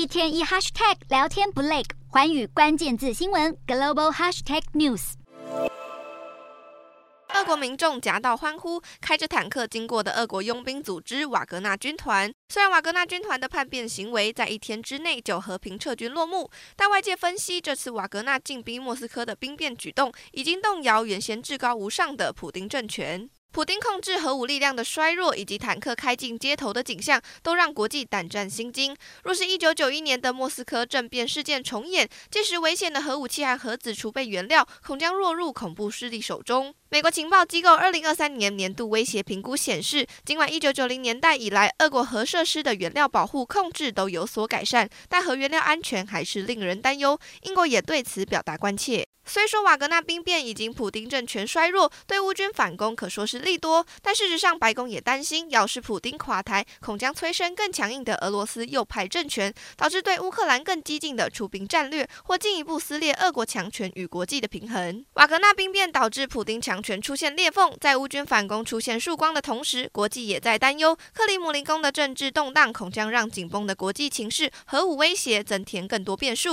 一天一 hashtag 聊天不累，寰宇关键字新闻 global hashtag news。俄国民众夹道欢呼，开着坦克经过的俄国佣兵组织瓦格纳军团。虽然瓦格纳军团的叛变行为在一天之内就和平撤军落幕，但外界分析，这次瓦格纳进逼莫斯科的兵变举动，已经动摇原先至高无上的普丁政权。普丁控制核武力量的衰弱，以及坦克开进街头的景象，都让国际胆战心惊。若是一九九一年的莫斯科政变事件重演，届时危险的核武器和核子储备原料，恐将落入恐怖势力手中。美国情报机构二零二三年年度威胁评估显示，尽管一九九零年代以来，俄国核设施的原料保护控制都有所改善，但核原料安全还是令人担忧。英国也对此表达关切。虽说瓦格纳兵变已经普丁政权衰弱，对乌军反攻可说是利多，但事实上，白宫也担心，要是普丁垮台，恐将催生更强硬的俄罗斯右派政权，导致对乌克兰更激进的出兵战略，或进一步撕裂俄国强权与国际的平衡。瓦格纳兵变导致普丁强权出现裂缝，在乌军反攻出现曙光的同时，国际也在担忧克里姆林宫的政治动荡，恐将让紧绷的国际情势、核武威胁增添更多变数。